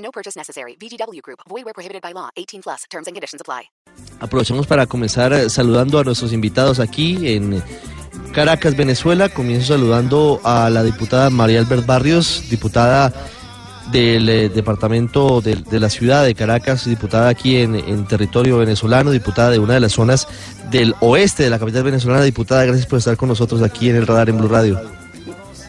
No purchase necessary. VGW Group. Void where prohibited by law. 18 plus. Terms and conditions apply. Aprovechamos para comenzar eh, saludando a nuestros invitados aquí en Caracas, Venezuela. Comienzo saludando a la diputada María Albert Barrios, diputada del eh, departamento de, de la ciudad de Caracas, diputada aquí en, en territorio venezolano, diputada de una de las zonas del oeste de la capital venezolana. Diputada, gracias por estar con nosotros aquí en el radar en Blue Radio.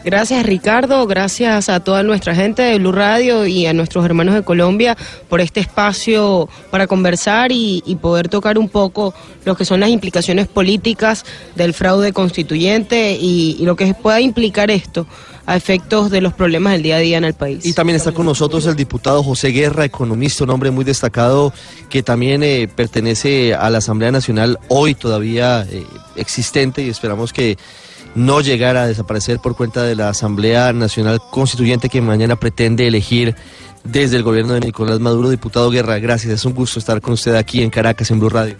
Gracias Ricardo, gracias a toda nuestra gente de Blue Radio y a nuestros hermanos de Colombia por este espacio para conversar y, poder tocar un poco lo que son las implicaciones políticas del fraude constituyente y, y lo que pueda implicar esto a efectos de los problemas del día a día en el país. Y también está con nosotros el diputado José Guerra, economista, un hombre muy destacado que también eh, pertenece a la Asamblea Nacional hoy todavía eh, existente y esperamos que no llegara a desaparecer por cuenta de la Asamblea Nacional Constituyente que mañana pretende elegir desde el gobierno de Nicolás Maduro. Diputado Guerra, gracias. Es un gusto estar con usted aquí en Caracas, en Blue Radio.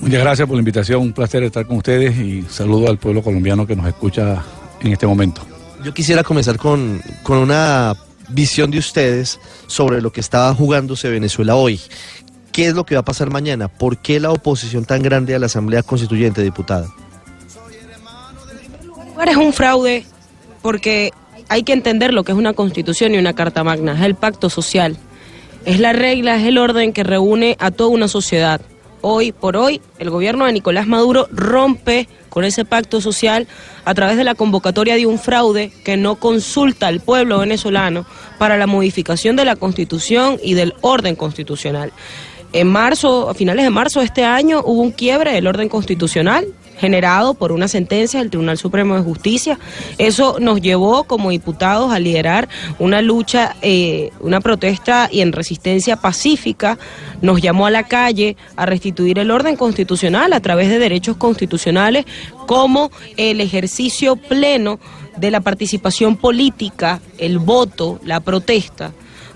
Muchas gracias por la invitación. Un placer estar con ustedes y saludo al pueblo colombiano que nos escucha en este momento. Yo quisiera comenzar con, con una visión de ustedes sobre lo que está jugándose Venezuela hoy. ¿Qué es lo que va a pasar mañana? ¿Por qué la oposición tan grande a la Asamblea Constituyente, diputada? Es un fraude porque hay que entender lo que es una constitución y una carta magna, es el pacto social, es la regla, es el orden que reúne a toda una sociedad. Hoy por hoy, el gobierno de Nicolás Maduro rompe con ese pacto social a través de la convocatoria de un fraude que no consulta al pueblo venezolano para la modificación de la constitución y del orden constitucional. En marzo, a finales de marzo de este año, hubo un quiebre del orden constitucional generado por una sentencia del Tribunal Supremo de Justicia. Eso nos llevó como diputados a liderar una lucha, eh, una protesta y en resistencia pacífica. Nos llamó a la calle a restituir el orden constitucional a través de derechos constitucionales como el ejercicio pleno de la participación política, el voto, la protesta.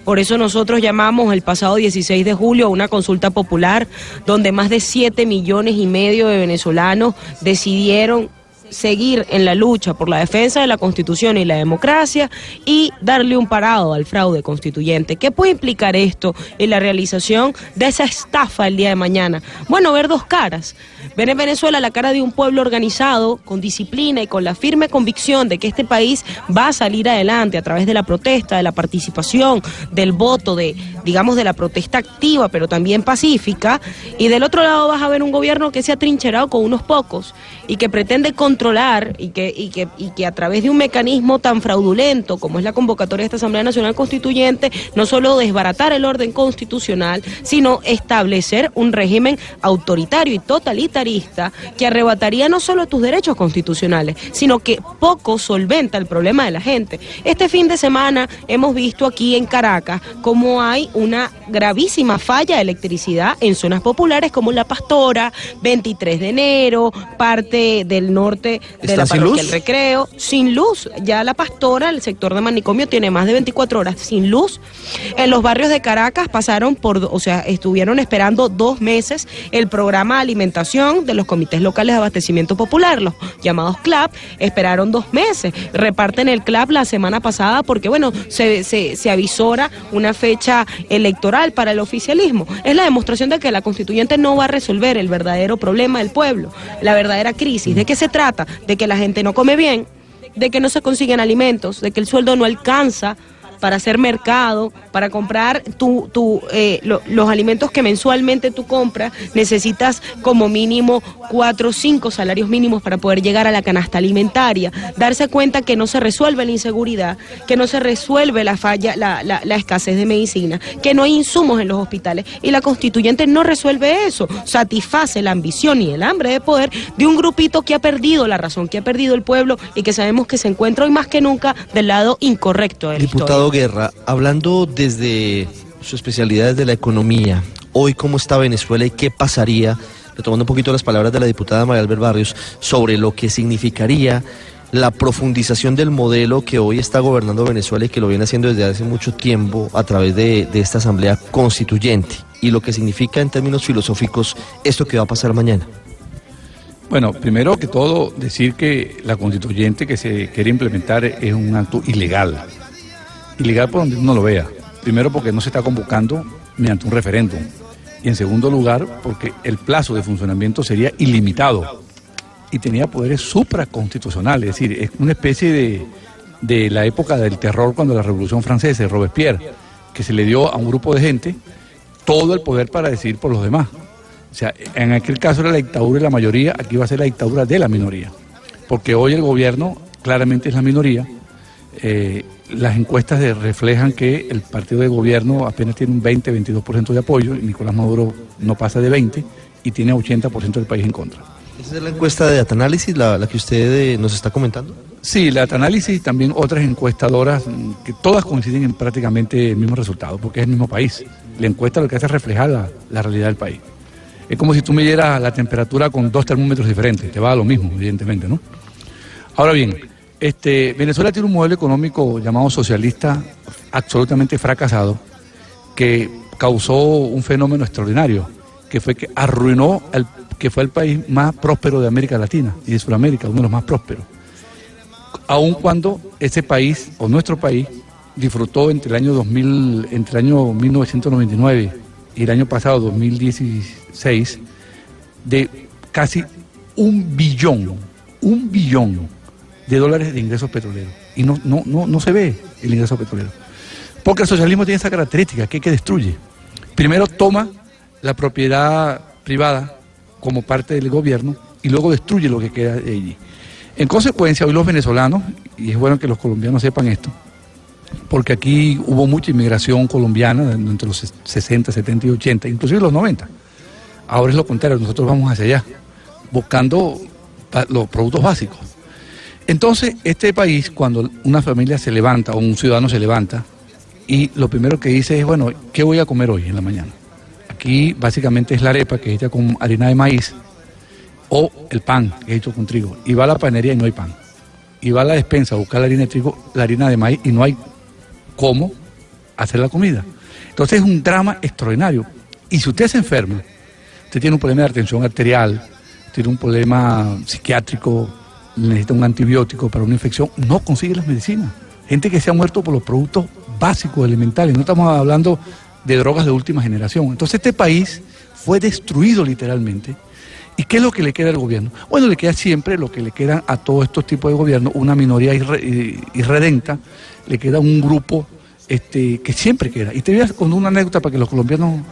Por eso nosotros llamamos el pasado 16 de julio a una consulta popular donde más de 7 millones y medio de venezolanos decidieron seguir en la lucha por la defensa de la Constitución y la democracia y darle un parado al fraude constituyente. ¿Qué puede implicar esto en la realización de esa estafa el día de mañana? Bueno, ver dos caras. Ver en Venezuela la cara de un pueblo organizado, con disciplina y con la firme convicción de que este país va a salir adelante a través de la protesta, de la participación, del voto, de, digamos, de la protesta activa, pero también pacífica. Y del otro lado vas a ver un gobierno que se ha trincherado con unos pocos y que pretende controlar y que, y que, y que a través de un mecanismo tan fraudulento como es la convocatoria de esta Asamblea Nacional Constituyente, no solo desbaratar el orden constitucional, sino establecer un régimen autoritario y totalitarista que arrebataría no solo tus derechos constitucionales, sino que poco solventa el problema de la gente. Este fin de semana hemos visto aquí en Caracas cómo hay una gravísima falla de electricidad en zonas populares como La Pastora, 23 de enero, parte del norte de la parroquia El Recreo, sin luz. Ya La Pastora, el sector de manicomio, tiene más de 24 horas sin luz. En los barrios de Caracas pasaron por, o sea, estuvieron esperando dos meses el programa de alimentación de los comités locales de abastecimiento popular, los llamados CLAP, esperaron dos meses. Reparten el CLAP la semana pasada porque, bueno, se, se, se avisora una fecha electoral para el oficialismo. Es la demostración de que la constituyente no va a resolver el verdadero problema del pueblo, la verdadera crisis. ¿De qué se trata? De que la gente no come bien, de que no se consiguen alimentos, de que el sueldo no alcanza para hacer mercado, para comprar tu, tu, eh, lo, los alimentos que mensualmente tú compras, necesitas como mínimo cuatro o cinco salarios mínimos para poder llegar a la canasta alimentaria. Darse cuenta que no se resuelve la inseguridad, que no se resuelve la falla, la, la, la escasez de medicina, que no hay insumos en los hospitales. Y la constituyente no resuelve eso, satisface la ambición y el hambre de poder de un grupito que ha perdido la razón, que ha perdido el pueblo y que sabemos que se encuentra hoy más que nunca del lado incorrecto de la Diputado historia. Guerra, hablando desde su especialidad de la economía, hoy cómo está Venezuela y qué pasaría, retomando un poquito las palabras de la diputada María Albert Barrios, sobre lo que significaría la profundización del modelo que hoy está gobernando Venezuela y que lo viene haciendo desde hace mucho tiempo a través de, de esta asamblea constituyente y lo que significa en términos filosóficos esto que va a pasar mañana. Bueno, primero que todo, decir que la constituyente que se quiere implementar es un acto ilegal. Ilegal por donde uno lo vea. Primero porque no se está convocando mediante un referéndum. Y en segundo lugar porque el plazo de funcionamiento sería ilimitado y tenía poderes supraconstitucionales. Es decir, es una especie de, de la época del terror cuando la Revolución Francesa, Robespierre, que se le dio a un grupo de gente todo el poder para decidir por los demás. O sea, en aquel caso era la dictadura de la mayoría, aquí va a ser la dictadura de la minoría. Porque hoy el gobierno claramente es la minoría. Eh, las encuestas reflejan que el partido de gobierno apenas tiene un 20-22% de apoyo, y Nicolás Maduro no pasa de 20 y tiene 80% del país en contra. ¿Esa es la encuesta de Atanálisis, la, la que usted eh, nos está comentando? Sí, la análisis y también otras encuestadoras mm, que todas coinciden en prácticamente el mismo resultado, porque es el mismo país. La encuesta lo que hace es reflejar la, la realidad del país. Es como si tú midieras la temperatura con dos termómetros diferentes, te va a lo mismo, evidentemente, ¿no? Ahora bien, este, Venezuela tiene un modelo económico llamado socialista absolutamente fracasado que causó un fenómeno extraordinario, que fue que arruinó, el, que fue el país más próspero de América Latina y de Sudamérica, uno de los más prósperos. Aun cuando ese país o nuestro país disfrutó entre el año 2000, entre el año 1999 y el año pasado 2016 de casi un billón, un billón de dólares de ingresos petroleros y no no no no se ve el ingreso petrolero. Porque el socialismo tiene esa característica que, que destruye. Primero toma la propiedad privada como parte del gobierno y luego destruye lo que queda de allí. En consecuencia, hoy los venezolanos, y es bueno que los colombianos sepan esto, porque aquí hubo mucha inmigración colombiana entre los 60, 70 y 80, inclusive los 90. Ahora es lo contrario, nosotros vamos hacia allá, buscando los productos básicos. Entonces, este país, cuando una familia se levanta o un ciudadano se levanta, y lo primero que dice es, bueno, ¿qué voy a comer hoy en la mañana? Aquí básicamente es la arepa que es hecha con harina de maíz, o el pan que es hecho con trigo. Y va a la panería y no hay pan. Y va a la despensa a buscar la harina de trigo, la harina de maíz y no hay cómo hacer la comida. Entonces es un drama extraordinario. Y si usted se enferma, usted tiene un problema de atención arterial, tiene un problema psiquiátrico, necesita un antibiótico para una infección, no consigue las medicinas. Gente que se ha muerto por los productos básicos, elementales. No estamos hablando de drogas de última generación. Entonces este país fue destruido literalmente. ¿Y qué es lo que le queda al gobierno? Bueno, le queda siempre lo que le queda a todos estos tipos de gobierno, una minoría eh, irredenta, le queda un grupo este, que siempre queda. Y te voy a con una anécdota para que los colombianos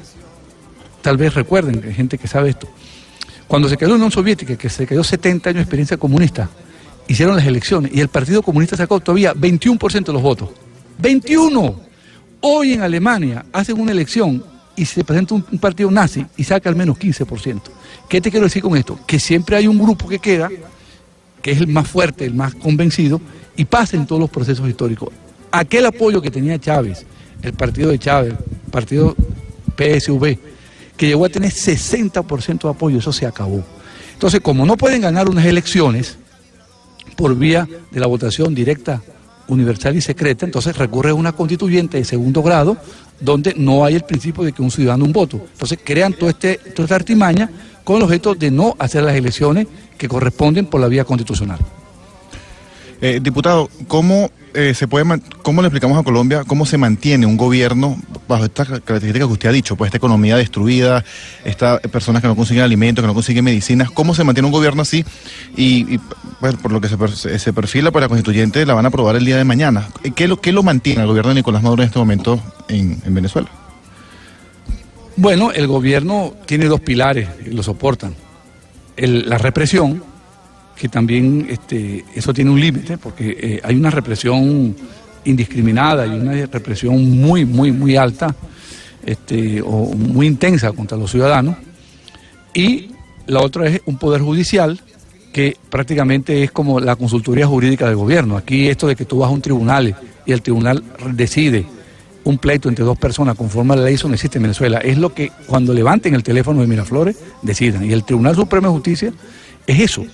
tal vez recuerden, hay gente que sabe esto. Cuando se quedó la Unión Soviética, que se quedó 70 años de experiencia comunista, hicieron las elecciones y el Partido Comunista sacó todavía 21% de los votos. ¡21! Hoy en Alemania hacen una elección y se presenta un, un partido nazi y saca al menos 15%. ¿Qué te quiero decir con esto? Que siempre hay un grupo que queda, que es el más fuerte, el más convencido, y pasa en todos los procesos históricos. Aquel apoyo que tenía Chávez, el partido de Chávez, el partido PSV, que llegó a tener 60% de apoyo, eso se acabó. Entonces, como no pueden ganar unas elecciones por vía de la votación directa, universal y secreta, entonces recurre a una constituyente de segundo grado donde no hay el principio de que un ciudadano un voto. Entonces crean todo este, toda esta artimaña con el objeto de no hacer las elecciones que corresponden por la vía constitucional. Eh, diputado, ¿cómo, eh, se puede, ¿cómo le explicamos a Colombia cómo se mantiene un gobierno bajo estas características que usted ha dicho? Pues esta economía destruida, estas personas que no consiguen alimentos, que no consiguen medicinas, ¿cómo se mantiene un gobierno así? Y, y, pues, por lo que se, per- se se perfila, pues la constituyente la van a aprobar el día de mañana. ¿Qué lo, qué lo mantiene el gobierno de Nicolás Maduro en este momento en, en Venezuela? Bueno, el gobierno tiene dos pilares que lo soportan. La represión, que también este, eso tiene un límite, porque eh, hay una represión indiscriminada y una represión muy, muy, muy alta este, o muy intensa contra los ciudadanos. Y la otra es un poder judicial que prácticamente es como la consultoría jurídica del gobierno. Aquí esto de que tú vas a un tribunal y el tribunal decide un pleito entre dos personas conforme a la ley, eso no existe en Venezuela. Es lo que cuando levanten el teléfono de Miraflores decidan. Y el Tribunal Supremo de Justicia es eso.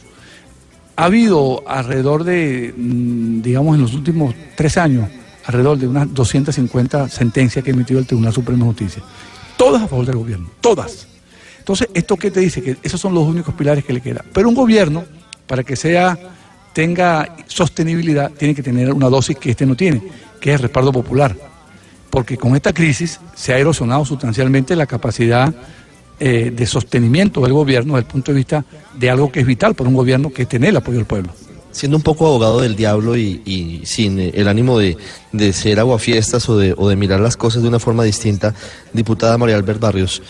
Ha habido alrededor de, mm, digamos, en los últimos tres años, alrededor de unas 250 sentencias que ha emitido el Tribunal Supremo de Justicia. Todas a favor del gobierno, todas. Entonces, ¿esto qué te dice? Que esos son los únicos pilares que le quedan. Pero un gobierno, para que sea, tenga sostenibilidad, tiene que tener una dosis que este no tiene, que es el respaldo popular. Porque con esta crisis se ha erosionado sustancialmente la capacidad eh, de sostenimiento del gobierno desde el punto de vista de algo que es vital para un gobierno, que tener el apoyo del pueblo. Siendo un poco abogado del diablo y, y sin eh, el ánimo de, de ser aguafiestas o de, o de mirar las cosas de una forma distinta, diputada María Albert Barrios,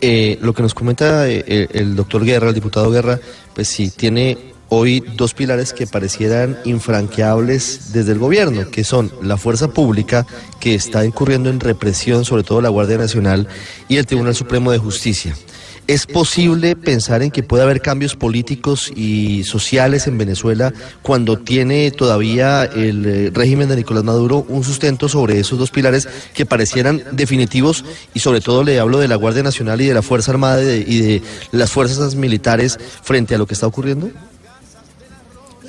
eh, lo que nos comenta eh, el, el doctor Guerra, el diputado Guerra, pues sí, tiene hoy dos pilares que parecieran infranqueables desde el gobierno, que son la fuerza pública, que está incurriendo en represión, sobre todo la Guardia Nacional, y el Tribunal Supremo de Justicia. ¿Es posible pensar en que puede haber cambios políticos y sociales en Venezuela cuando tiene todavía el eh, régimen de Nicolás Maduro un sustento sobre esos dos pilares que parecieran definitivos y sobre todo le hablo de la Guardia Nacional y de la Fuerza Armada y de, y de las fuerzas militares frente a lo que está ocurriendo?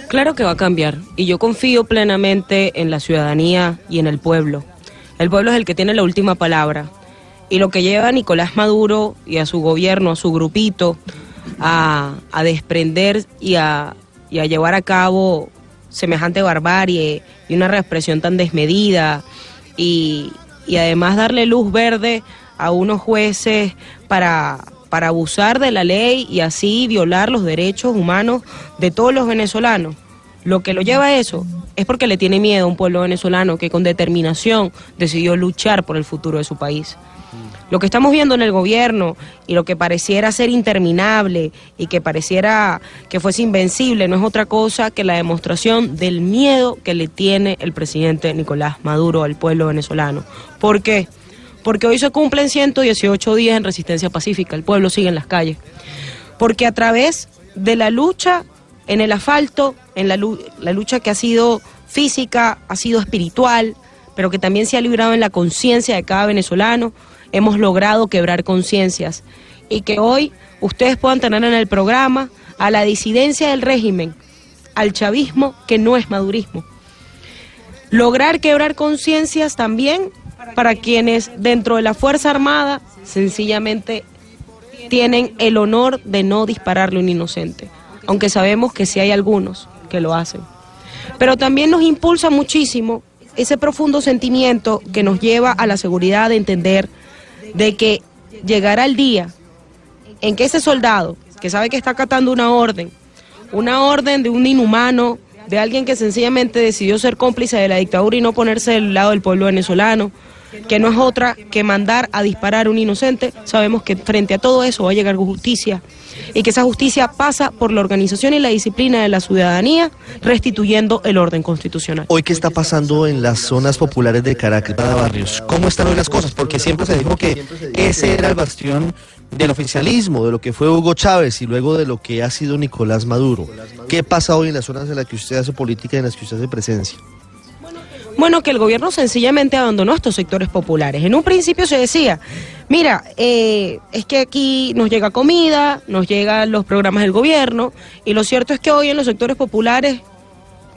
Claro que va a cambiar y yo confío plenamente en la ciudadanía y en el pueblo. El pueblo es el que tiene la última palabra y lo que lleva a Nicolás Maduro y a su gobierno, a su grupito, a, a desprender y a, y a llevar a cabo semejante barbarie y una represión tan desmedida y, y además darle luz verde a unos jueces para, para abusar de la ley y así violar los derechos humanos de todos los venezolanos. Lo que lo lleva a eso es porque le tiene miedo a un pueblo venezolano que con determinación decidió luchar por el futuro de su país. Lo que estamos viendo en el gobierno y lo que pareciera ser interminable y que pareciera que fuese invencible no es otra cosa que la demostración del miedo que le tiene el presidente Nicolás Maduro al pueblo venezolano. ¿Por qué? Porque hoy se cumplen 118 días en resistencia pacífica, el pueblo sigue en las calles. Porque a través de la lucha en el asfalto, en la, la lucha que ha sido física, ha sido espiritual, pero que también se ha librado en la conciencia de cada venezolano, hemos logrado quebrar conciencias y que hoy ustedes puedan tener en el programa a la disidencia del régimen, al chavismo que no es madurismo. Lograr quebrar conciencias también para quienes dentro de la Fuerza Armada sencillamente tienen el honor de no dispararle a un inocente, aunque sabemos que sí hay algunos que lo hacen. Pero también nos impulsa muchísimo ese profundo sentimiento que nos lleva a la seguridad de entender de que llegará el día en que ese soldado, que sabe que está acatando una orden, una orden de un inhumano, de alguien que sencillamente decidió ser cómplice de la dictadura y no ponerse del lado del pueblo venezolano, que no es otra que mandar a disparar a un inocente, sabemos que frente a todo eso va a llegar justicia y que esa justicia pasa por la organización y la disciplina de la ciudadanía, restituyendo el orden constitucional. Hoy, ¿qué está pasando en las zonas populares de Caracas, Barrios? ¿Cómo están hoy las cosas? Porque siempre se dijo que ese era el bastión del oficialismo, de lo que fue Hugo Chávez y luego de lo que ha sido Nicolás Maduro. ¿Qué pasa hoy en las zonas en las que usted hace política y en las que usted hace presencia? Bueno, que el gobierno sencillamente abandonó estos sectores populares. En un principio se decía, mira, eh, es que aquí nos llega comida, nos llegan los programas del gobierno, y lo cierto es que hoy en los sectores populares,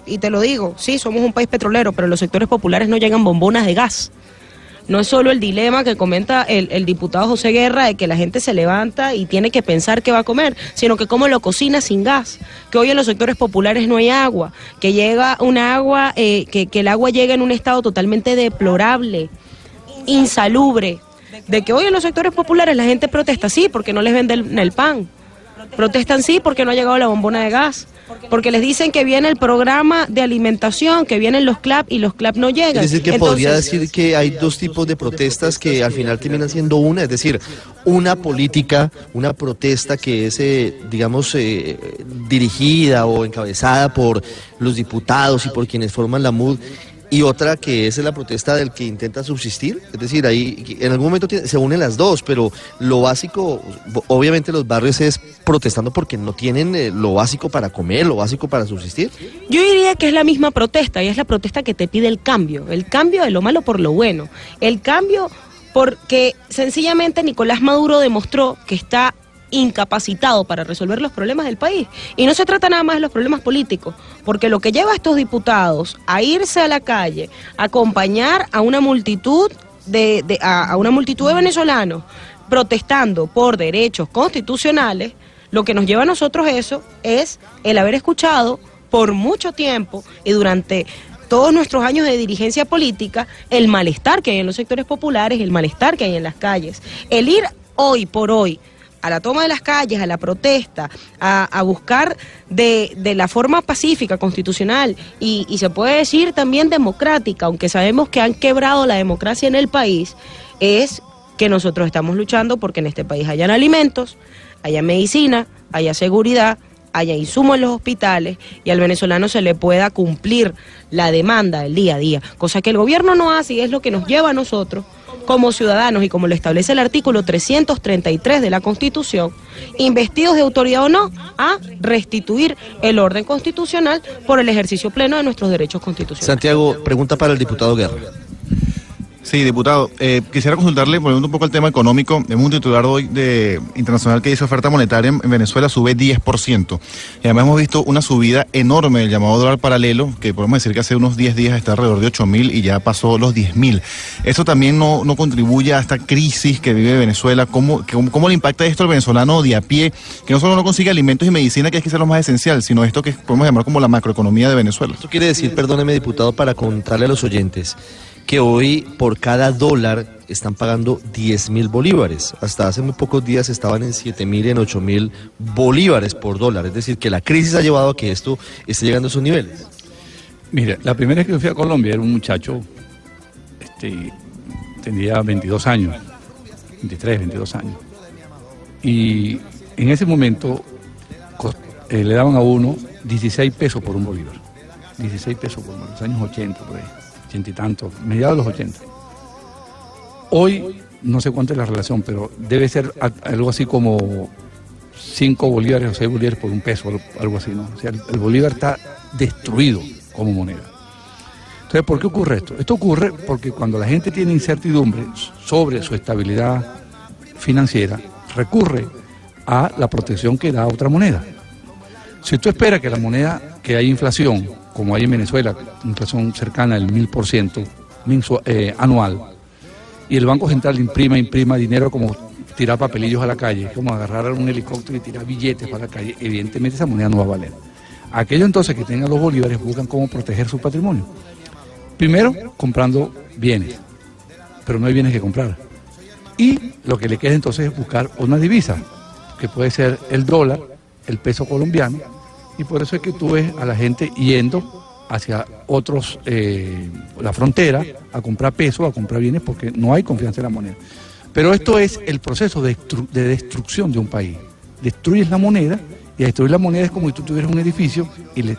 y te lo digo, sí, somos un país petrolero, pero en los sectores populares no llegan bombonas de gas. No es solo el dilema que comenta el, diputado José Guerra de que la gente se levanta y tiene que pensar qué va a comer, sino que cómo lo cocina sin gas, que hoy en los sectores populares no hay agua, que llega una agua, eh, que, que el agua llega en un estado totalmente deplorable, insalubre, de que hoy en los sectores populares la gente protesta sí porque no les venden el pan, protestan sí porque no ha llegado la bombona de gas, porque les dicen que viene el programa de alimentación, que vienen los CLAP y los CLAP no llegan. Es decir, que Entonces, podría decir que hay dos tipos de protestas que al final terminan siendo una, es decir, una política, una protesta que es, eh, digamos, eh, dirigida o encabezada por los diputados y por quienes forman la MUD y otra que es la protesta del que intenta subsistir. Es decir, ahí en algún momento se unen las dos, pero lo básico, obviamente los barrios es protestando porque no tienen eh, lo básico para comer, lo básico para subsistir. Yo diría que es la misma protesta y es la protesta que te pide el cambio, el cambio de lo malo por lo bueno, el cambio porque sencillamente Nicolás Maduro demostró que está incapacitado para resolver los problemas del país. Y no se trata nada más de los problemas políticos, porque lo que lleva a estos diputados a irse a la calle, a acompañar a una multitud de, a una multitud de venezolanos protestando por derechos constitucionales, lo que nos lleva a nosotros eso es el haber escuchado por mucho tiempo y durante todos nuestros años de dirigencia política el malestar que hay en los sectores populares, el malestar que hay en las calles. El ir hoy por hoy a la toma de las calles, a la protesta, a, buscar de, de la forma pacífica, constitucional y, y se puede decir también democrática, aunque sabemos que han quebrado la democracia en el país, es que nosotros estamos luchando porque en este país hayan alimentos, haya medicina, haya seguridad, haya insumos en los hospitales y al venezolano se le pueda cumplir la demanda del día a día, cosa que el gobierno no hace y es lo que nos lleva a nosotros como ciudadanos y como lo establece el artículo 333 de la Constitución, investidos de autoridad o no, a restituir el orden constitucional por el ejercicio pleno de nuestros derechos constitucionales. Santiago, pregunta para el diputado Guerra. Sí, diputado. Eh, quisiera consultarle, volviendo un poco al tema económico, es un titular hoy de internacional que dice oferta monetaria en en Venezuela sube 10%. Y además hemos visto una subida enorme del llamado dólar paralelo, que podemos decir que hace unos 10 días está alrededor de 8 mil y ya pasó los 10 mil. ¿Eso también no, no contribuye a esta crisis que vive Venezuela? ¿Cómo, que- cómo, le impacta esto al venezolano de a pie, que no solo no consigue alimentos y medicina, que es quizá lo más esencial, sino esto que podemos llamar como la macroeconomía de Venezuela? Esto quiere decir, perdóneme diputado, para contarle a los oyentes, que hoy por cada dólar están pagando 10 mil bolívares. Hasta hace muy pocos días estaban en 7 mil en 8 mil bolívares por dólar. Es decir, que la crisis ha llevado a que esto esté llegando a esos niveles. Mire, la primera vez que yo fui a Colombia era un muchacho, este, tenía 22 años, 23, 22 años. Y en ese momento eh, le daban a uno 16 pesos por un bolívar. 16 pesos por los años 80, por ahí, 80 y tantos, mediados de los 80. Hoy no sé cuánto es la relación, pero debe ser algo así como 5 bolívares o 6 bolívares por un peso, algo así, ¿no? O sea, el, el bolívar está destruido como moneda. Entonces, ¿por qué ocurre esto? Esto ocurre porque cuando la gente tiene incertidumbre sobre su estabilidad financiera, recurre a la protección que da otra moneda. Si tú esperas que la moneda, que hay inflación, como hay en Venezuela, inflación cercana al mil por ciento mensu- eh, anual, y el Banco Central imprima, imprima dinero como tirar papelillos a la calle, como agarrar un helicóptero y tirar billetes para la calle, evidentemente esa moneda no va a valer. Aquellos entonces que tengan los bolívares buscan cómo proteger su patrimonio. Primero, comprando bienes, pero no hay bienes que comprar. Y lo que le queda entonces es buscar una divisa, que puede ser el dólar, el peso colombiano, y por eso es que tú ves a la gente yendo hacia otros, eh, la frontera, a comprar pesos, a comprar bienes, porque no hay confianza en la moneda. Pero esto es el proceso de, de destrucción de un país. Destruyes la moneda, y destruir la moneda es como si tú tuvieras un edificio y le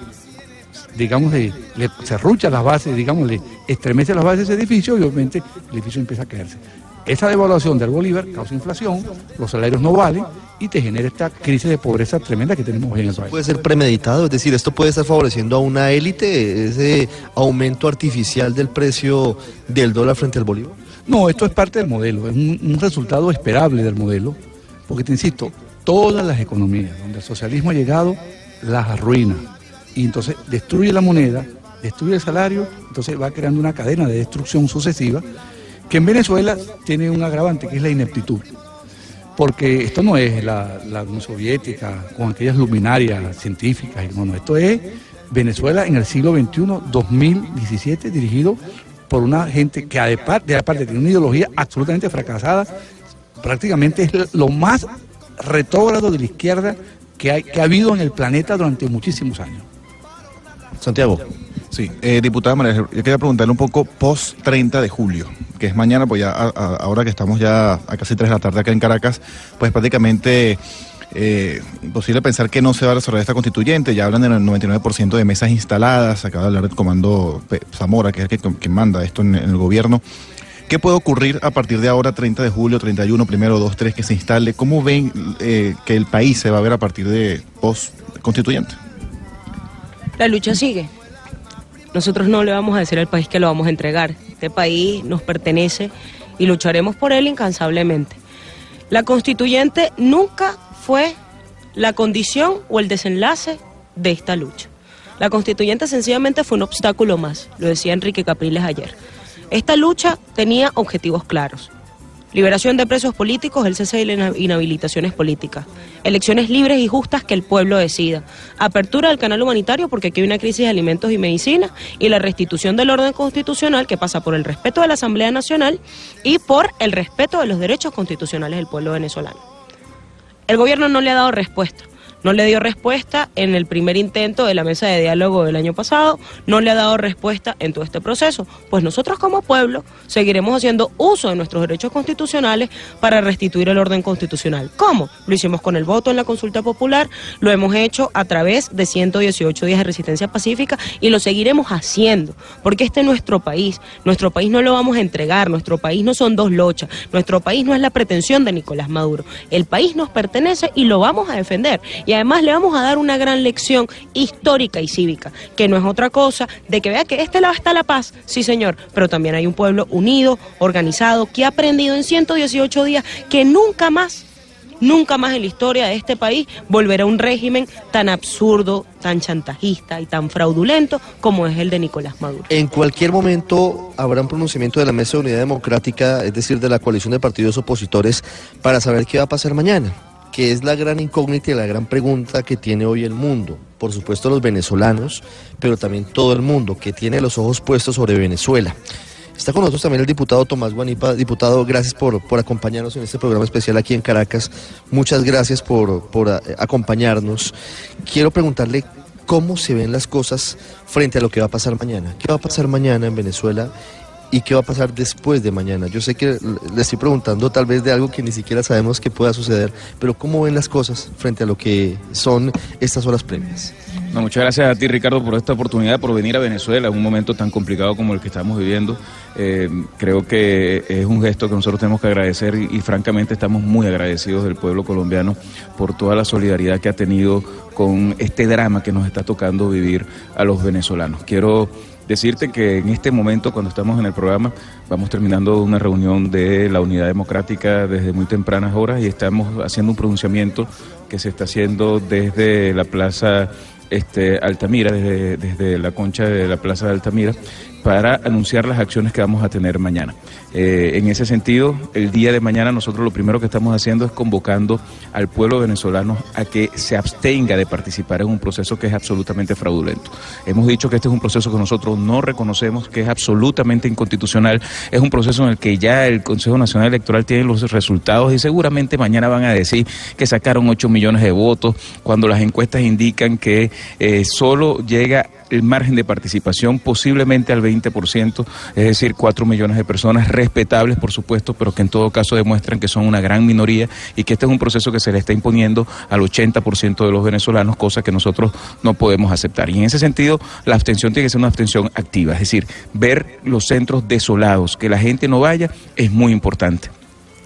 digamos, le, le serrucha las bases, digamos, le estremece las bases de ese edificio y obviamente el edificio empieza a caerse. Esa devaluación del bolívar causa inflación, los salarios no valen y te genera esta crisis de pobreza tremenda que tenemos hoy en el país. Puede ser premeditado, es decir, esto puede estar favoreciendo a una élite, ese aumento artificial del precio del dólar frente al bolívar. No, esto es parte del modelo, es un, un resultado esperable del modelo, porque te insisto, todas las economías donde el socialismo ha llegado las arruina y entonces destruye la moneda, destruye el salario, entonces va creando una cadena de destrucción sucesiva que en Venezuela tiene un agravante que es la ineptitud. Porque esto no es la, la Unión Soviética con aquellas luminarias científicas, y no, no, esto es Venezuela en el siglo XXI, 2017, dirigido por una gente que aparte, aparte tiene una ideología absolutamente fracasada, prácticamente es lo más retrógrado de la izquierda que, hay, que ha habido en el planeta durante muchísimos años. Santiago. Sí, eh, diputada María, yo quería preguntarle un poco post 30 de julio, que es mañana, pues ya ahora que estamos ya a casi 3 de la tarde acá en Caracas, pues prácticamente eh, imposible pensar que no se va a resolver esta constituyente. Ya hablan del 99% de mesas instaladas. Acaba de hablar el comando Zamora, que es el que, que manda esto en, el gobierno. ¿Qué puede ocurrir a partir de ahora, 30 de julio, 31, primero, 2, 3, que se instale? ¿Cómo ven eh, que el país se va a ver a partir de post-constituyente? La lucha sigue. Nosotros no le vamos a decir al país que lo vamos a entregar. Este país nos pertenece y lucharemos por él incansablemente. La constituyente nunca fue la condición o el desenlace de esta lucha. La constituyente sencillamente fue un obstáculo más, lo decía Enrique Capriles ayer. Esta lucha tenía objetivos claros. Liberación de presos políticos, el cese de inhabilitaciones políticas. Elecciones libres y justas que el pueblo decida. Apertura del canal humanitario porque aquí hay una crisis de alimentos y medicina. Y la restitución del orden constitucional que pasa por el respeto de la Asamblea Nacional y por el respeto de los derechos constitucionales del pueblo venezolano. El gobierno no le ha dado respuesta no le dio respuesta en el primer intento de la mesa de diálogo del año pasado, no le ha dado respuesta en todo este proceso. Pues nosotros como pueblo seguiremos haciendo uso de nuestros derechos constitucionales para restituir el orden constitucional. ¿Cómo? Lo hicimos con el voto en la consulta popular, lo hemos hecho a través de 118 días de resistencia pacífica y lo seguiremos haciendo, porque este es nuestro país, nuestro país no lo vamos a entregar, nuestro país no son dos lochas, nuestro país no es la pretensión de Nicolás Maduro, el país nos pertenece y lo vamos a defender y además le vamos a dar una gran lección histórica y cívica, que no es otra cosa de que vea que este lado está la paz, sí señor, pero también hay un pueblo unido, organizado, que ha aprendido en 118 días que nunca más Nunca más en la historia de este país volverá un régimen tan absurdo, tan chantajista y tan fraudulento como es el de Nicolás Maduro. En cualquier momento habrá un pronunciamiento de la Mesa de Unidad Democrática, es decir, de la coalición de partidos opositores, para saber qué va a pasar mañana que es la gran incógnita y la gran pregunta que tiene hoy el mundo. Por supuesto los venezolanos, pero también todo el mundo que tiene los ojos puestos sobre Venezuela. Está con nosotros también el diputado Tomás Guanipa. Diputado, gracias por, por acompañarnos en este programa especial aquí en Caracas. Muchas gracias por, por eh, acompañarnos. Quiero preguntarle cómo se ven las cosas frente a lo que va a pasar mañana. ¿Qué va a pasar mañana en Venezuela ¿Y qué va a pasar después de mañana? Yo sé que le estoy preguntando tal vez de algo que ni siquiera sabemos que pueda suceder, pero ¿cómo ven las cosas frente a lo que son estas horas previas? No, muchas gracias a ti, Ricardo, por esta oportunidad, por venir a Venezuela en un momento tan complicado como el que estamos viviendo. Eh, creo que es un gesto que nosotros tenemos que agradecer y, y, francamente estamos muy agradecidos del pueblo colombiano por toda la solidaridad que ha tenido con este drama que nos está tocando vivir a los venezolanos. Quiero decirte que en este momento, cuando estamos en el programa, vamos terminando una reunión de la Unidad Democrática desde muy tempranas horas y estamos haciendo un pronunciamiento que se está haciendo desde la Plaza este, Altamira, desde, desde la concha de la Plaza de Altamira, para anunciar las acciones que vamos a tener mañana. Eh, en ese sentido, el día de mañana nosotros lo primero que estamos haciendo es convocando al pueblo venezolano a que se abstenga de participar en un proceso que es absolutamente fraudulento. Hemos dicho que este es un proceso que nosotros no reconocemos, que es absolutamente inconstitucional, es un proceso en el que ya el Consejo Nacional Electoral tiene los resultados y seguramente mañana van a decir que sacaron 8 millones de votos cuando las encuestas indican que eh, solo llega el margen de participación posiblemente al 20%, es decir, 4 millones de personas respetables, por supuesto, pero que en todo caso demuestran que son una gran minoría y que este es un proceso que se le está imponiendo al 80% de los venezolanos, cosa que nosotros no podemos aceptar. Y en ese sentido, la abstención tiene que ser una abstención activa, es decir, ver los centros desolados, que la gente no vaya, es muy importante.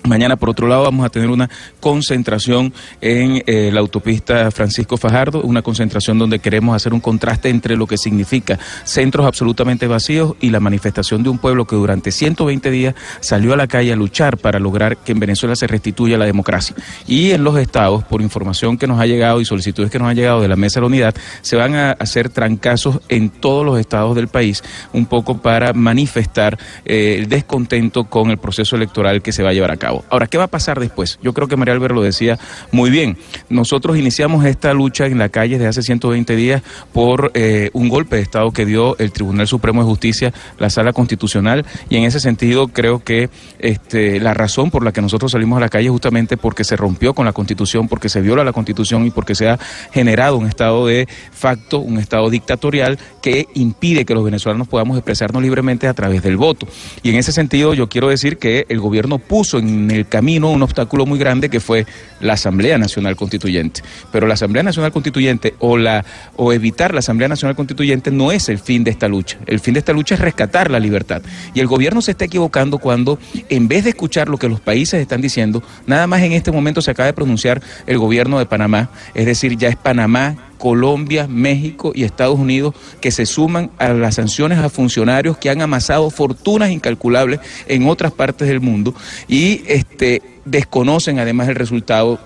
Mañana, por otro lado, vamos a tener una concentración en eh, la autopista Francisco Fajardo, una concentración donde queremos hacer un contraste entre lo que significa centros absolutamente vacíos y la manifestación de un pueblo que durante 120 días salió a la calle a luchar para lograr que en Venezuela se restituya la democracia. Y en los estados, por información que nos ha llegado y solicitudes que nos han llegado de la Mesa de la Unidad, se van a hacer trancazos en todos los estados del país, un poco para manifestar eh, el descontento con el proceso electoral que se va a llevar a cabo. Ahora, ¿qué va a pasar después? Yo creo que María Albert lo decía muy bien. Nosotros iniciamos esta lucha en la calle desde hace 120 días por eh, un golpe de Estado que dio el Tribunal Supremo de Justicia, la Sala Constitucional, y en ese sentido creo que este, la razón por la que nosotros salimos a la calle es justamente porque se rompió con la Constitución, porque se viola la Constitución y porque se ha generado un estado de facto, un estado dictatorial que impide que los venezolanos podamos expresarnos libremente a través del voto. Y en ese sentido yo quiero decir que el gobierno puso en en el camino un obstáculo muy grande que fue la Asamblea Nacional Constituyente. Pero la Asamblea Nacional Constituyente o, la, o evitar la Asamblea Nacional Constituyente no es el fin de esta lucha. El fin de esta lucha es rescatar la libertad. Y el gobierno se está equivocando cuando, en vez de escuchar lo que los países están diciendo, nada más en este momento se acaba de pronunciar el gobierno de Panamá, es decir, ya es Panamá Colombia, México y Estados Unidos que se suman a las sanciones a funcionarios que han amasado fortunas incalculables en otras partes del mundo y este desconocen además el resultado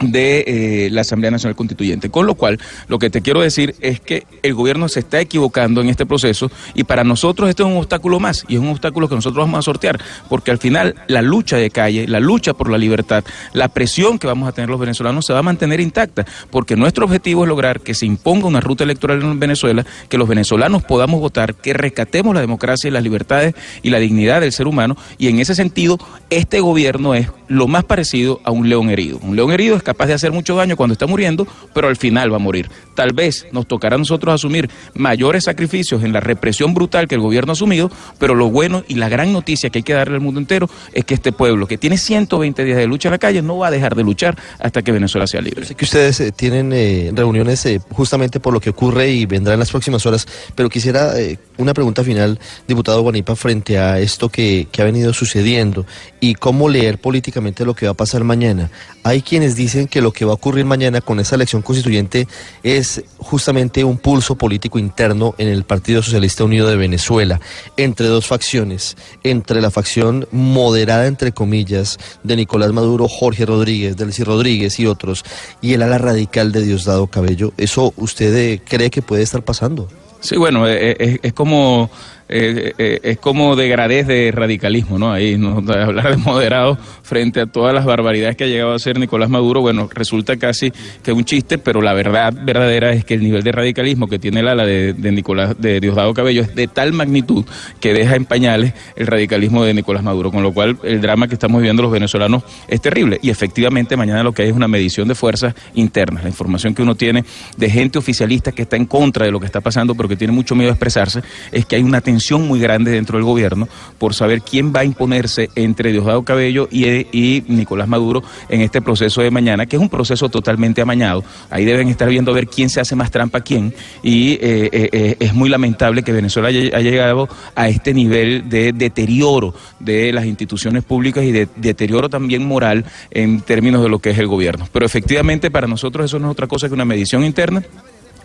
de eh, la Asamblea Nacional Constituyente. Con lo cual, lo que te quiero decir es que el gobierno se está equivocando en este proceso y para nosotros esto es un obstáculo más y es un obstáculo que nosotros vamos a sortear, porque al final la lucha de calle, la lucha por la libertad, la presión que vamos a tener los venezolanos se va a mantener intacta, porque nuestro objetivo es lograr que se imponga una ruta electoral en Venezuela, que los venezolanos podamos votar, que rescatemos la democracia y las libertades y la dignidad del ser humano y en ese sentido este gobierno es lo más parecido a un león herido. Un león herido es capaz de hacer mucho daño cuando está muriendo, pero al final va a morir. Tal vez nos tocará a nosotros asumir mayores sacrificios en la represión brutal que el gobierno ha asumido, pero lo bueno y la gran noticia que hay que darle al mundo entero es que este pueblo, que tiene 120 días de lucha en la calle, no va a dejar de luchar hasta que Venezuela sea libre. Sé que ustedes eh, tienen eh, reuniones eh, justamente por lo que ocurre y vendrá en las próximas horas, pero quisiera una pregunta final, diputado Guanipa, frente a esto que, que ha venido sucediendo y cómo leer políticamente lo que va a pasar mañana. Hay quienes dicen que lo que va a ocurrir mañana con esa elección constituyente es justamente un pulso político interno en el Partido Socialista Unido de Venezuela, entre dos facciones, entre la facción moderada, entre comillas, de Nicolás Maduro, Jorge Rodríguez, Delcy Rodríguez y otros, y el ala radical de Diosdado Cabello. ¿Eso usted eh, cree que puede estar pasando? Sí, bueno, eh, es, es como eh, eh, es como degradez de radicalismo, ¿no? Ahí, ¿no? Hablar de moderado frente a todas las barbaridades que ha llegado a hacer Nicolás Maduro, bueno, resulta casi que un chiste, pero la verdad verdadera es que el nivel de radicalismo que tiene el ala de, de Nicolás, de Diosdado Cabello es de tal magnitud que deja en pañales el radicalismo de Nicolás Maduro, con lo cual el drama que estamos viviendo los venezolanos es terrible. Y efectivamente mañana lo que hay es una medición de fuerzas internas, la información que uno tiene de gente oficialista que está en contra de lo que está pasando, pero que tiene mucho miedo a expresarse, es que hay una tensión muy grande dentro del gobierno por saber quién va a imponerse entre Diosdado Cabello y, Nicolás Maduro en este proceso de mañana, que es un proceso totalmente amañado. Ahí deben estar viendo a ver quién se hace más trampa a quién y eh, eh, eh, es muy lamentable que Venezuela haya, llegado a este nivel de deterioro de las instituciones públicas y de deterioro también moral en términos de lo que es el gobierno. Pero efectivamente para nosotros eso no es otra cosa que una medición interna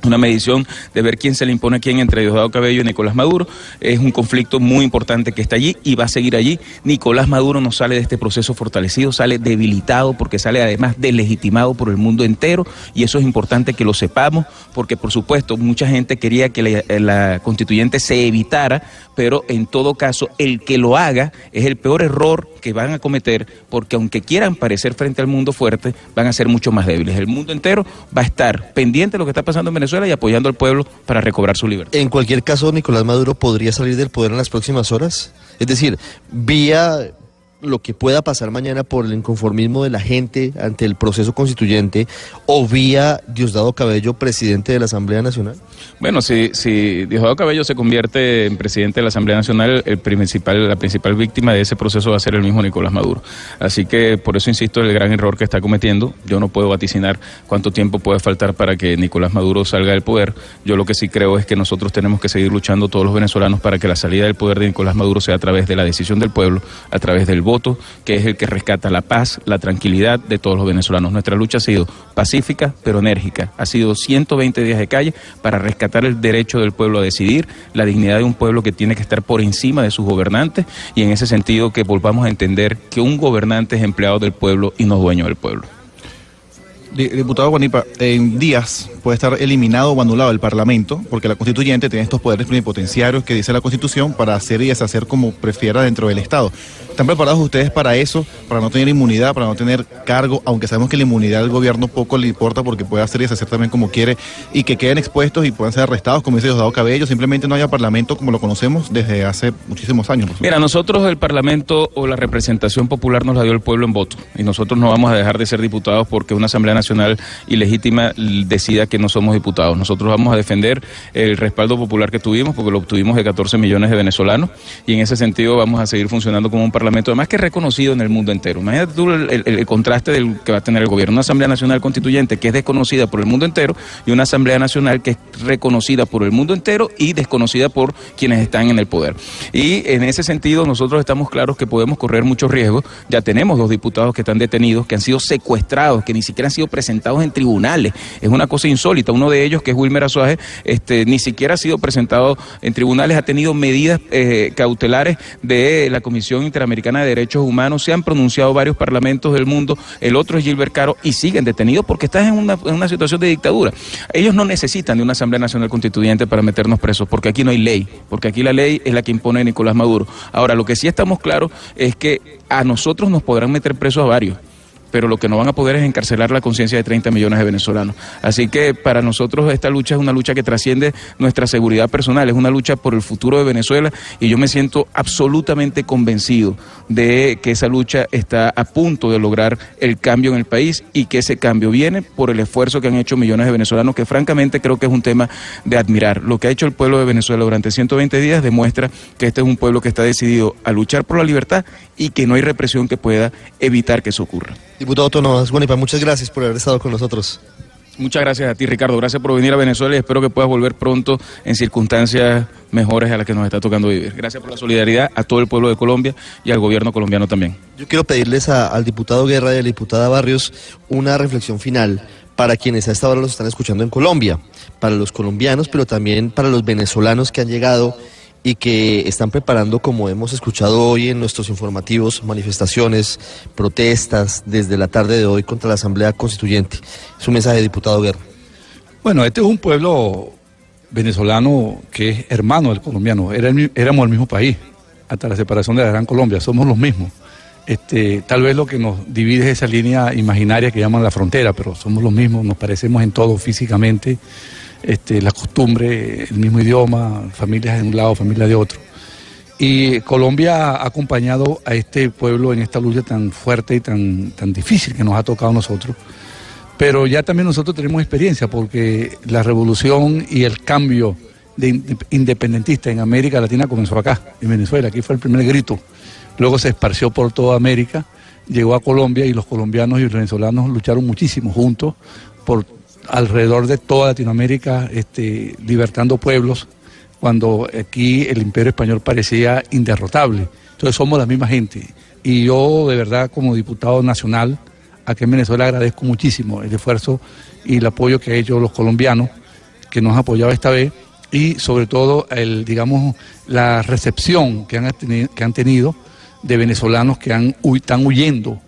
una medición de ver quién se le impone a quién entre Diosdado Cabello y Nicolás Maduro. Es un conflicto muy importante que está allí y va a seguir allí. Nicolás Maduro no sale de este proceso fortalecido, sale debilitado porque sale además deslegitimado por el mundo entero y eso es importante que lo sepamos porque por supuesto mucha gente quería que la, la constituyente se evitara, pero en todo caso el que lo haga es el peor error que van a cometer porque aunque quieran parecer frente al mundo fuerte, van a ser mucho más débiles. El mundo entero va a estar pendiente de lo que está pasando en Venezuela y apoyando al pueblo para recobrar su libertad. En cualquier caso, Nicolás Maduro podría salir del poder en las próximas horas. Es decir, vía lo que pueda pasar mañana por el inconformismo de la gente ante el proceso constituyente o vía Diosdado Cabello, presidente de la Asamblea Nacional? Bueno, si, si Diosdado Cabello se convierte en presidente de la Asamblea Nacional, el principal, la principal víctima de ese proceso va a ser el mismo Nicolás Maduro. Así que por eso insisto en el gran error que está cometiendo. Yo no puedo vaticinar cuánto tiempo puede faltar para que Nicolás Maduro salga del poder. Yo lo que sí creo es que nosotros tenemos que seguir luchando todos los venezolanos para que la salida del poder de Nicolás Maduro sea a través de la decisión del pueblo, a través del voto, que es el que rescata la paz, la tranquilidad de todos los venezolanos. Nuestra lucha ha sido pacífica, pero enérgica. Ha sido 120 días de calle para rescatar el derecho del pueblo a decidir, la dignidad de un pueblo que tiene que estar por encima de sus gobernantes y en ese sentido que volvamos a entender que un gobernante es empleado del pueblo y no dueño del pueblo. Diputado Guanipa, en días puede estar eliminado o anulado el Parlamento, porque la constituyente tiene estos poderes plenipotenciarios que dice la Constitución para hacer y deshacer como prefiera dentro del Estado. ¿Están preparados ustedes para eso, para no tener inmunidad, para no tener cargo, aunque sabemos que la inmunidad del gobierno poco le importa porque puede hacer y deshacer también como quiere y que queden expuestos y puedan ser arrestados, como dice Diosdado Cabello, simplemente no haya Parlamento como lo conocemos desde hace muchísimos años? Mira, nosotros el Parlamento o la representación popular nos la dio el pueblo en voto y nosotros no vamos a dejar de ser diputados porque una Asamblea Nacional ilegítima decida que no somos diputados. Nosotros vamos a defender el respaldo popular que tuvimos, porque lo obtuvimos de 14 millones de venezolanos, y en ese sentido vamos a seguir funcionando como un parlamento, además que reconocido en el mundo entero. Imagínate tú el- el contraste del que va a tener el gobierno, una Asamblea Nacional Constituyente que es desconocida por el mundo entero y una Asamblea Nacional que es reconocida por el mundo entero y desconocida por quienes están en el poder. Y en ese sentido nosotros estamos claros que podemos correr muchos riesgos. Ya tenemos dos diputados que están detenidos, que han sido secuestrados, que ni siquiera han sido presentados en tribunales. Es una cosa insólita. Uno de ellos, que es Wilmer Azuaje, este, ni siquiera ha sido presentado en tribunales, ha tenido medidas eh, cautelares de la Comisión Interamericana de Derechos Humanos. Se han pronunciado varios parlamentos del mundo. El otro es Gilbert Caro y siguen detenidos porque están en una, en una situación de dictadura. Ellos no necesitan de una Asamblea Nacional Constituyente para meternos presos, porque aquí no hay ley, porque aquí la ley es la que impone Nicolás Maduro. Ahora, lo que sí estamos claros es que a nosotros nos podrán meter presos a varios pero lo que no van a poder es encarcelar la conciencia de 30 millones de venezolanos. Así que para nosotros esta lucha es una lucha que trasciende nuestra seguridad personal, es una lucha por el futuro de Venezuela y yo me siento absolutamente convencido de que esa lucha está a punto de lograr el cambio en el país y que ese cambio viene por el esfuerzo que han hecho millones de venezolanos, que francamente creo que es un tema de admirar. Lo que ha hecho el pueblo de Venezuela durante 120 días demuestra que este es un pueblo que está decidido a luchar por la libertad y que no hay represión que pueda evitar que eso ocurra. Diputado Tomás Guanipa, muchas gracias por haber estado con nosotros. Muchas gracias a ti, Ricardo. Gracias por venir a Venezuela y espero que puedas volver pronto en circunstancias mejores a las que nos está tocando vivir. Gracias por la solidaridad a todo el pueblo de Colombia y al gobierno colombiano también. Yo quiero pedirles a- al diputado Guerra y a la diputada Barrios una reflexión final para quienes a esta hora los están escuchando en Colombia, para los colombianos, pero también para los venezolanos que han llegado y que están preparando, como hemos escuchado hoy en nuestros informativos, manifestaciones, protestas desde la tarde de hoy contra la Asamblea Constituyente. Su mensaje, diputado Guerra. Bueno, este es un pueblo venezolano que es hermano del colombiano. Éramos el mismo país hasta la separación de la Gran Colombia. Somos los mismos. Este, tal vez lo que nos divide es esa línea imaginaria que llaman la frontera, pero somos los mismos, nos parecemos en todo físicamente, este, la costumbre, el mismo idioma, familias de un lado, familias de otro. Y Colombia ha acompañado a este pueblo en esta lucha tan fuerte y tan, tan difícil que nos ha tocado a nosotros. Pero ya también nosotros tenemos experiencia porque la revolución y el cambio de in- independentista en América Latina comenzó acá, en Venezuela. Aquí fue el primer grito. Luego se esparció por toda América, llegó a Colombia y los colombianos y los venezolanos lucharon muchísimo juntos por alrededor de toda Latinoamérica, este, libertando pueblos, cuando aquí el imperio español parecía inderrotable. Entonces somos la misma gente. Y yo de verdad como diputado nacional, aquí en Venezuela agradezco muchísimo el esfuerzo y el apoyo que han hecho los colombianos, que nos han apoyado esta vez, y sobre todo el, digamos, la recepción que han, que han tenido de venezolanos que han, están huyendo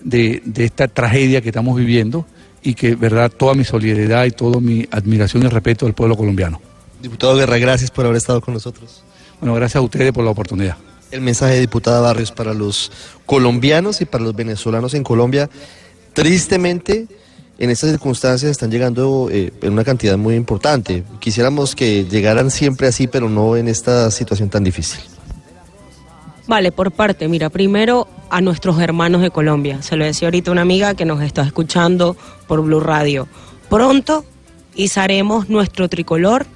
de, de esta tragedia que estamos viviendo y que, verdad, toda mi solidaridad y toda mi admiración y respeto al pueblo colombiano. Diputado Guerra, gracias por haber estado con nosotros. Bueno, gracias a ustedes por la oportunidad. El mensaje de diputada Barrios para los colombianos y para los venezolanos en Colombia. Tristemente, en estas circunstancias están llegando eh, en una cantidad muy importante. Quisiéramos que llegaran siempre así, pero no en esta situación tan difícil. Vale, por parte, mira, primero a nuestros hermanos de Colombia. Se lo decía ahorita una amiga que nos está escuchando por Blue Radio. Pronto izaremos nuestro tricolor,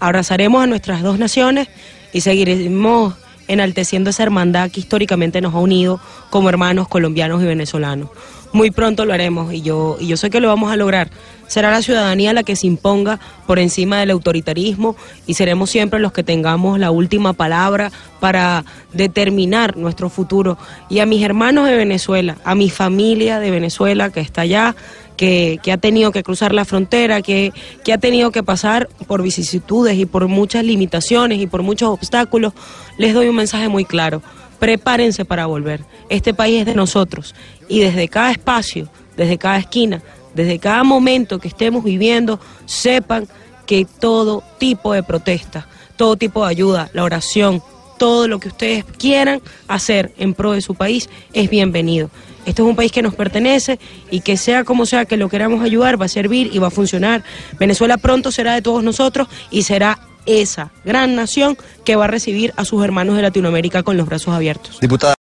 abrazaremos a nuestras dos naciones y seguiremos enalteciendo esa hermandad que históricamente nos ha unido como hermanos colombianos y venezolanos. Muy pronto lo haremos y yo, y yo sé que lo vamos a lograr. Será la ciudadanía la que se imponga por encima del autoritarismo y seremos siempre los que tengamos la última palabra para determinar nuestro futuro. Y a mis hermanos de Venezuela, a mi familia de Venezuela que está allá, que, ha tenido que cruzar la frontera, que, que ha tenido que pasar por vicisitudes y por muchas limitaciones y por muchos obstáculos, les doy un mensaje muy claro. Prepárense para volver. Este país es de nosotros y desde cada espacio, desde cada esquina, desde cada momento que estemos viviendo, sepan que todo tipo de protesta, todo tipo de ayuda, la oración, todo lo que ustedes quieran hacer en pro de su país es bienvenido. Este es un país que nos pertenece y que sea como sea que lo queramos ayudar, va a servir y va a funcionar. Venezuela pronto será de todos nosotros y será esa gran nación que va a recibir a sus hermanos de Latinoamérica con los brazos abiertos. Diputada.